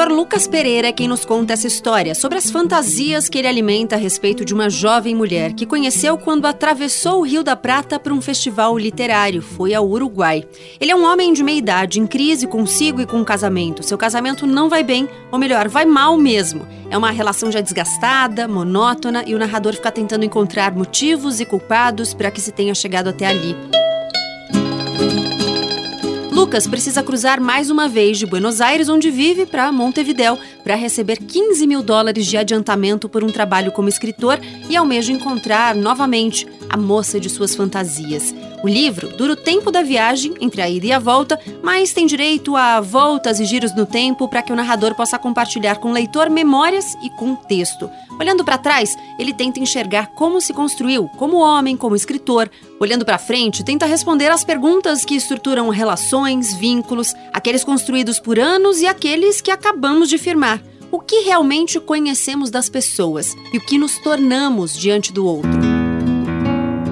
escritor Lucas Pereira é quem nos conta essa história sobre as fantasias que ele alimenta a respeito de uma jovem mulher que conheceu quando atravessou o Rio da Prata para um festival literário. Foi ao Uruguai. Ele é um homem de meia idade, em crise consigo e com o casamento. Seu casamento não vai bem, ou melhor, vai mal mesmo. É uma relação já desgastada, monótona e o narrador fica tentando encontrar motivos e culpados para que se tenha chegado até ali. Lucas precisa cruzar mais uma vez de Buenos Aires, onde vive, para Montevidéu, para receber 15 mil dólares de adiantamento por um trabalho como escritor e almeja encontrar novamente a moça de suas fantasias. O livro dura o tempo da viagem, entre a ida e a volta, mas tem direito a voltas e giros no tempo para que o narrador possa compartilhar com o leitor memórias e contexto. Olhando para trás, ele tenta enxergar como se construiu, como homem, como escritor. Olhando para frente, tenta responder às perguntas que estruturam relações, vínculos, aqueles construídos por anos e aqueles que acabamos de firmar. O que realmente conhecemos das pessoas e o que nos tornamos diante do outro.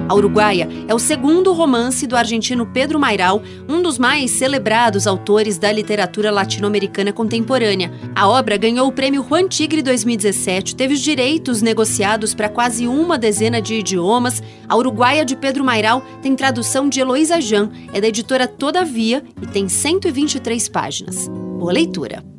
A Uruguaia é o segundo romance do argentino Pedro Mairal, um dos mais celebrados autores da literatura latino-americana contemporânea. A obra ganhou o prêmio Juan Tigre 2017, teve os direitos negociados para quase uma dezena de idiomas. A Uruguaia de Pedro Mairal tem tradução de Heloísa Jan, é da editora Todavia e tem 123 páginas. Boa leitura!